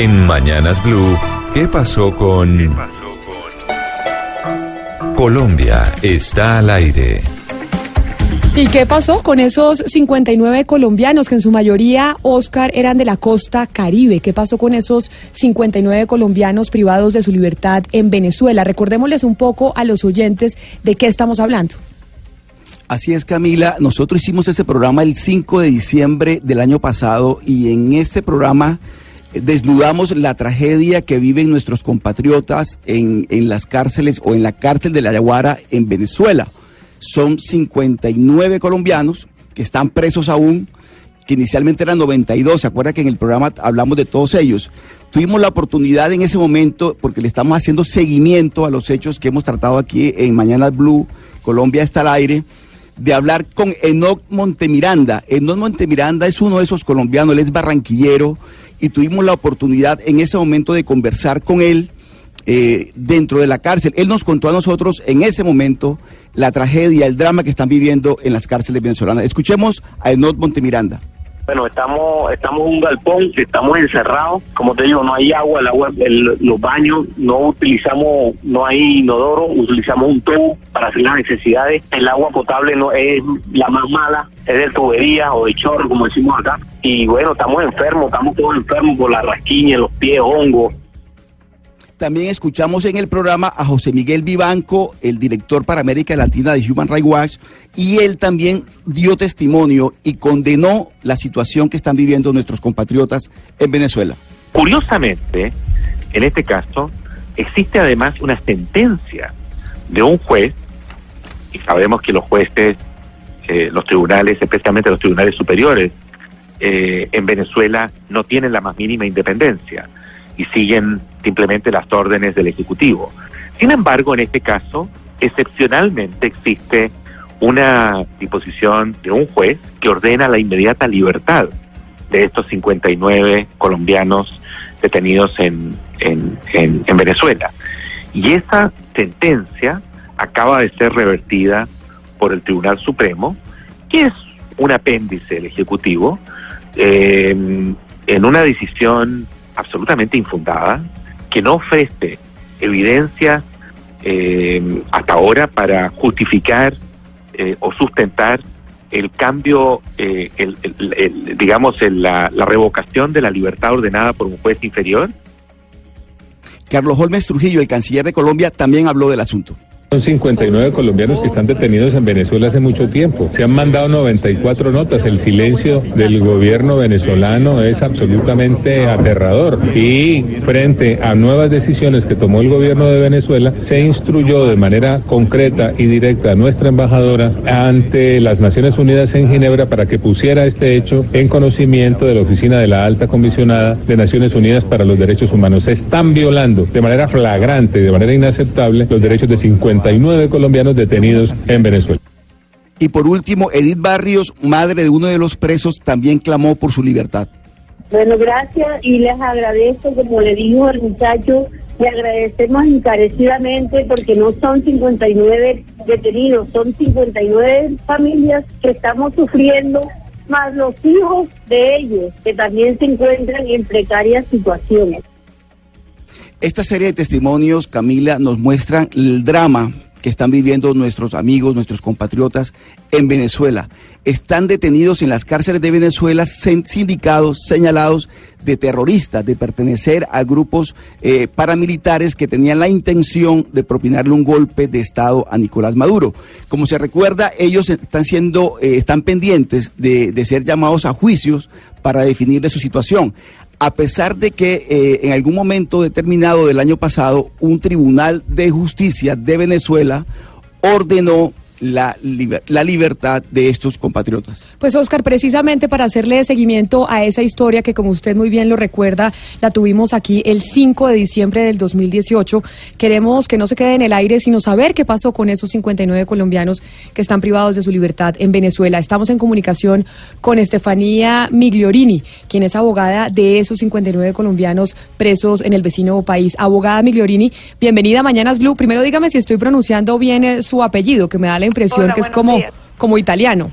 En Mañanas Blue, ¿qué pasó con... Colombia está al aire. ¿Y qué pasó con esos 59 colombianos que en su mayoría, Oscar, eran de la costa caribe? ¿Qué pasó con esos 59 colombianos privados de su libertad en Venezuela? Recordémosles un poco a los oyentes de qué estamos hablando. Así es, Camila. Nosotros hicimos ese programa el 5 de diciembre del año pasado y en este programa desnudamos la tragedia que viven nuestros compatriotas en, en las cárceles o en la cárcel de la Yaguara en Venezuela. Son 59 colombianos que están presos aún, que inicialmente eran 92. ¿Se acuerda que en el programa hablamos de todos ellos? Tuvimos la oportunidad en ese momento, porque le estamos haciendo seguimiento a los hechos que hemos tratado aquí en Mañana Blue, Colombia está al aire de hablar con Enoc Montemiranda. Enoc Montemiranda es uno de esos colombianos, él es barranquillero y tuvimos la oportunidad en ese momento de conversar con él eh, dentro de la cárcel. Él nos contó a nosotros en ese momento la tragedia, el drama que están viviendo en las cárceles venezolanas. Escuchemos a Enoc Montemiranda. Bueno, estamos estamos en un galpón, estamos encerrados. Como te digo, no hay agua, el agua, el- los baños, no utilizamos, no hay inodoro, utilizamos un tubo para hacer las necesidades. El agua potable no es la más mala, es de tubería o de chorro, como decimos acá. Y bueno, estamos enfermos, estamos todos enfermos por la rasquiña, los pies, hongos. También escuchamos en el programa a José Miguel Vivanco, el director para América Latina de Human Rights Watch, y él también dio testimonio y condenó la situación que están viviendo nuestros compatriotas en Venezuela. Curiosamente, en este caso, existe además una sentencia de un juez, y sabemos que los jueces, eh, los tribunales, especialmente los tribunales superiores, eh, en Venezuela no tienen la más mínima independencia y siguen simplemente las órdenes del Ejecutivo. Sin embargo, en este caso, excepcionalmente existe una disposición de un juez que ordena la inmediata libertad de estos 59 colombianos detenidos en, en, en- en Venezuela. Y esa sentencia acaba de ser revertida por el Tribunal Supremo, que es un apéndice del Ejecutivo, eh, en una decisión absolutamente infundada, que no ofrece evidencias eh, hasta ahora para justificar eh, o sustentar el cambio, eh, el, el- el- digamos, la revocación de la libertad ordenada por un juez inferior. Carlos Holmes Trujillo, el canciller de Colombia, también habló del asunto. Son 59 colombianos que están detenidos en Venezuela hace mucho tiempo. Se han mandado 94 notas. El silencio del gobierno venezolano es absolutamente aterrador. Y frente a nuevas decisiones que tomó el gobierno de Venezuela, se instruyó de manera concreta y directa a nuestra embajadora ante las Naciones Unidas en Ginebra para que pusiera este hecho en conocimiento de la Oficina de la Alta Comisionada de Naciones Unidas para los Derechos Humanos. Se están violando de manera flagrante, de manera inaceptable, los derechos de 59 colombianos detenidos en Venezuela. Y por último, Edith Barrios, madre de uno de los presos, también clamó por su libertad. Bueno, gracias y les agradezco, como le dijo el muchacho, le agradecemos encarecidamente porque no son 59 detenidos, son 59 familias que estamos sufriendo, más los hijos de ellos que también se encuentran en precarias situaciones. Esta serie de testimonios, Camila, nos muestran el drama que están viviendo nuestros amigos, nuestros compatriotas en Venezuela. Están detenidos en las cárceles de Venezuela, sindicados, señalados de terroristas, de pertenecer a grupos eh, paramilitares que tenían la intención de propinarle un golpe de Estado a Nicolás Maduro. Como se recuerda, ellos están siendo, eh, están pendientes de, de ser llamados a juicios para definir de su situación a pesar de que eh, en algún momento determinado del año pasado un tribunal de justicia de Venezuela ordenó la, liber- la libertad de estos compatriotas. Pues Oscar, precisamente para hacerle seguimiento a esa historia que como usted muy bien lo recuerda, la tuvimos aquí el 5 de diciembre del 2018, queremos que no se quede en el aire, sino saber qué pasó con esos 59 colombianos que están privados de su libertad en Venezuela. Estamos en comunicación con Estefanía Migliorini, quien es abogada de esos 59 colombianos presos en el vecino país. Abogada Migliorini, bienvenida a Mañanas Blue. Primero dígame si estoy pronunciando bien eh, su apellido, que me da la impresión Hola, que es como, días. como italiano.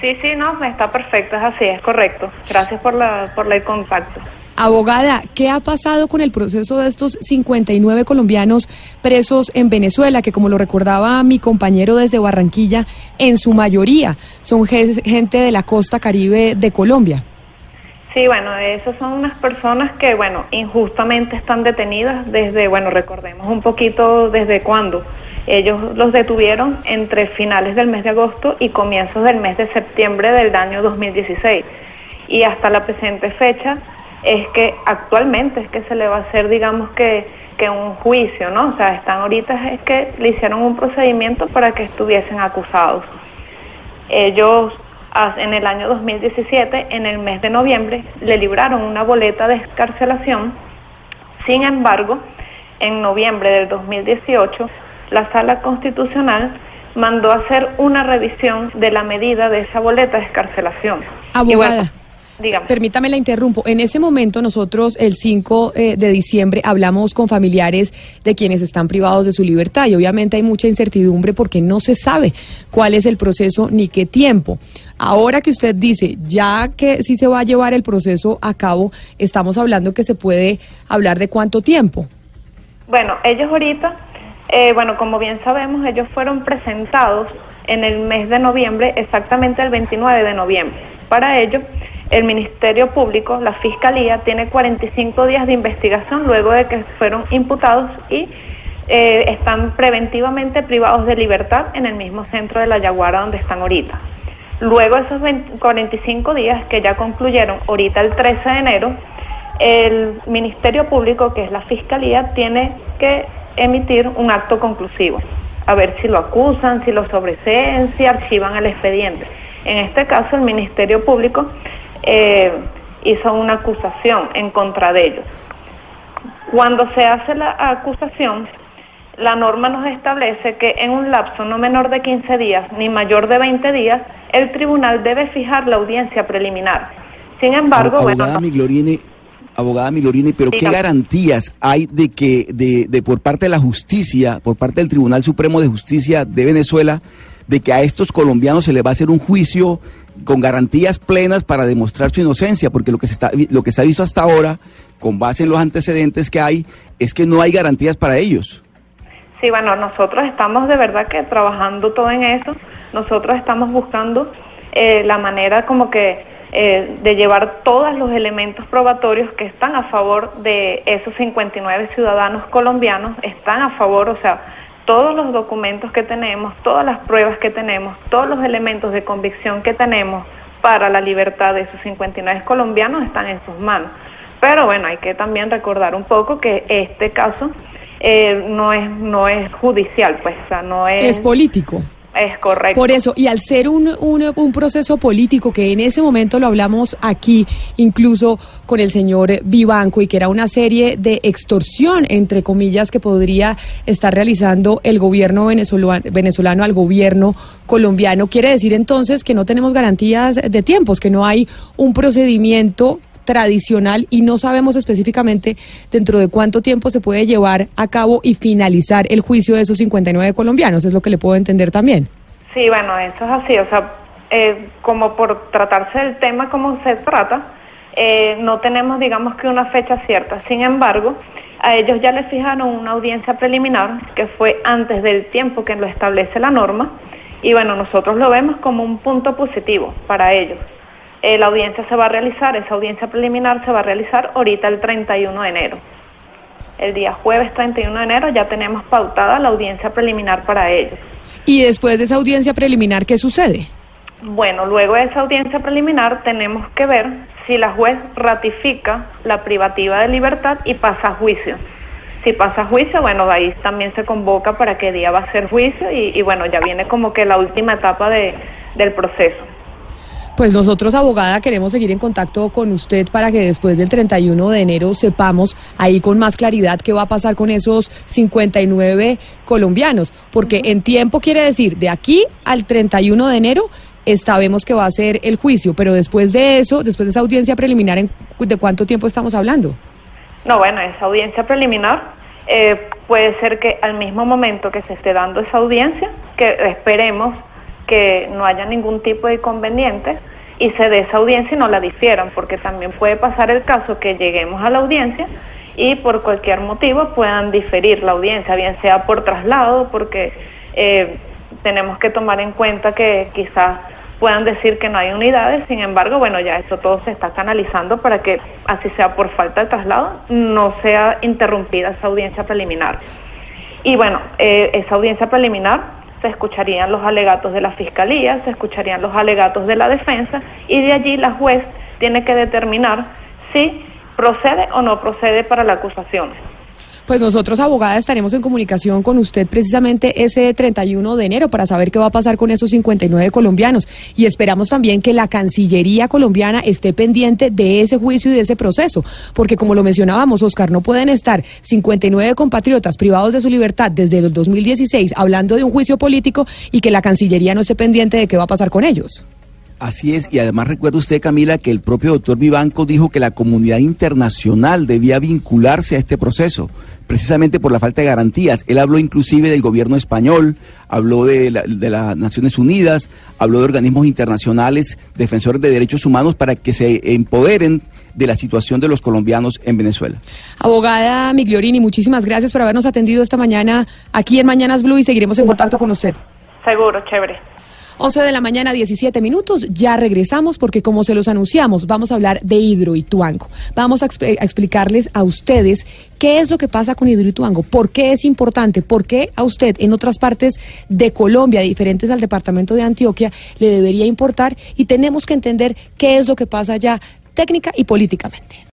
Sí, sí, no, está perfecto, es así, es correcto. Gracias por la por el contacto. Abogada, ¿qué ha pasado con el proceso de estos 59 colombianos presos en Venezuela, que como lo recordaba mi compañero desde Barranquilla, en su mayoría son gente de la costa caribe de Colombia? Sí, bueno, esas son unas personas que, bueno, injustamente están detenidas desde, bueno, recordemos un poquito desde cuándo. Ellos los detuvieron entre finales del mes de agosto y comienzos del mes de septiembre del año 2016. Y hasta la presente fecha es que actualmente es que se le va a hacer, digamos que, que un juicio, ¿no? O sea, están ahorita es que le hicieron un procedimiento para que estuviesen acusados. Ellos en el año 2017, en el mes de noviembre, le libraron una boleta de escarcelación. Sin embargo, en noviembre del 2018, la Sala Constitucional mandó a hacer una revisión de la medida de esa boleta de escarcelación. Abogada. Permítame la interrumpo. En ese momento nosotros el 5 eh, de diciembre hablamos con familiares de quienes están privados de su libertad y obviamente hay mucha incertidumbre porque no se sabe cuál es el proceso ni qué tiempo. Ahora que usted dice, ya que sí se va a llevar el proceso a cabo, estamos hablando que se puede hablar de cuánto tiempo. Bueno, ellos ahorita, eh, bueno, como bien sabemos, ellos fueron presentados en el mes de noviembre, exactamente el 29 de noviembre. Para ello, el Ministerio Público, la Fiscalía, tiene 45 días de investigación luego de que fueron imputados y eh, están preventivamente privados de libertad en el mismo centro de la Yaguara donde están ahorita. Luego esos 45 días que ya concluyeron ahorita el 13 de enero, el Ministerio Público, que es la Fiscalía, tiene que emitir un acto conclusivo, a ver si lo acusan, si lo sobreseen, si archivan el expediente. En este caso, el Ministerio Público eh, hizo una acusación en contra de ellos. Cuando se hace la acusación, la norma nos establece que en un lapso no menor de 15 días ni mayor de 20 días, el tribunal debe fijar la audiencia preliminar. Sin embargo, bueno, abogada Milorini, pero ¿qué garantías hay de que de, de por parte de la justicia, por parte del Tribunal Supremo de Justicia de Venezuela, de que a estos colombianos se les va a hacer un juicio con garantías plenas para demostrar su inocencia, porque lo que se está lo que se ha visto hasta ahora, con base en los antecedentes que hay, es que no hay garantías para ellos. Sí, bueno, nosotros estamos de verdad que trabajando todo en eso. Nosotros estamos buscando eh, la manera como que eh, de llevar todos los elementos probatorios que están a favor de esos 59 ciudadanos colombianos, están a favor, o sea, todos los documentos que tenemos, todas las pruebas que tenemos, todos los elementos de convicción que tenemos para la libertad de esos 59 colombianos están en sus manos. Pero bueno, hay que también recordar un poco que este caso eh, no es no es judicial, pues, o sea, no es... Es político. Es correcto. Por eso, y al ser un, un, proceso político que en ese momento lo hablamos aquí, incluso con el señor Vivanco, y que era una serie de extorsión, entre comillas, que podría estar realizando el gobierno venezolano, venezolano al gobierno colombiano, quiere decir entonces que no tenemos garantías de tiempos, que no hay un procedimiento tradicional y no sabemos específicamente dentro de cuánto tiempo se puede llevar a cabo y finalizar el juicio de esos 59 colombianos, es lo que le puedo entender también. Sí, bueno, eso es así, o sea, eh, como por tratarse del tema como se trata, eh, no tenemos, digamos que una fecha cierta. Sin embargo, a ellos ya les fijaron una audiencia preliminar que fue antes del tiempo que lo establece la norma y bueno, nosotros lo vemos como un punto positivo para ellos. Eh, la audiencia se va a realizar, esa audiencia preliminar se va a realizar ahorita el 31 de enero. El día jueves 31 de enero ya tenemos pautada la audiencia preliminar para ellos. ¿Y después de esa audiencia preliminar qué sucede? Bueno, luego de esa audiencia preliminar tenemos que ver si la juez ratifica la privativa de libertad y pasa a juicio. Si pasa a juicio, bueno, ahí también se convoca para qué día va a ser juicio y, bueno, ya viene como que la última etapa de, del proceso. Pues nosotros, abogada, queremos seguir en contacto con usted para que después del 31 de enero sepamos ahí con más claridad qué va a pasar con esos 59 colombianos, porque en tiempo quiere decir de aquí al 31 de enero sabemos que va a ser el juicio, pero después de eso, después de esa audiencia preliminar, ¿de cuánto tiempo estamos hablando? No, bueno, esa audiencia preliminar eh, puede ser que al mismo momento que se esté dando esa audiencia, que esperemos que no haya ningún tipo de inconveniente, y se dé esa audiencia y no la difieran, porque también puede pasar el caso que lleguemos a la audiencia y por cualquier motivo puedan diferir la audiencia, bien sea por traslado, porque eh, tenemos que tomar en cuenta que quizás puedan decir que no hay unidades, sin embargo, bueno, ya eso todo se está canalizando para que, así sea por falta de traslado, no sea interrumpida esa audiencia preliminar. Y bueno, eh, esa audiencia preliminar se escucharían los alegatos de la Fiscalía, se escucharían los alegatos de la defensa y de allí la juez tiene que determinar si procede o no procede para la acusación. Pues nosotros, abogada, estaremos en comunicación con usted precisamente ese 31 de enero para saber qué va a pasar con esos 59 colombianos. Y esperamos también que la Cancillería colombiana esté pendiente de ese juicio y de ese proceso. Porque como lo mencionábamos, Oscar, no pueden estar 59 compatriotas privados de su libertad desde el 2016 hablando de un juicio político y que la Cancillería no esté pendiente de qué va a pasar con ellos. Así es, y además recuerda usted, Camila, que el propio doctor Vivanco dijo que la comunidad internacional debía vincularse a este proceso, precisamente por la falta de garantías. Él habló inclusive del gobierno español, habló de, de las Naciones Unidas, habló de organismos internacionales, defensores de derechos humanos, para que se empoderen de la situación de los colombianos en Venezuela. Abogada Migliorini, muchísimas gracias por habernos atendido esta mañana aquí en Mañanas Blue y seguiremos en contacto con usted. Seguro, chévere. 11 de la mañana, 17 minutos. Ya regresamos porque, como se los anunciamos, vamos a hablar de Hidroituango. Vamos a, a explicarles a ustedes qué es lo que pasa con Hidroituango, por qué es importante, por qué a usted en otras partes de Colombia, diferentes al departamento de Antioquia, le debería importar y tenemos que entender qué es lo que pasa allá técnica y políticamente.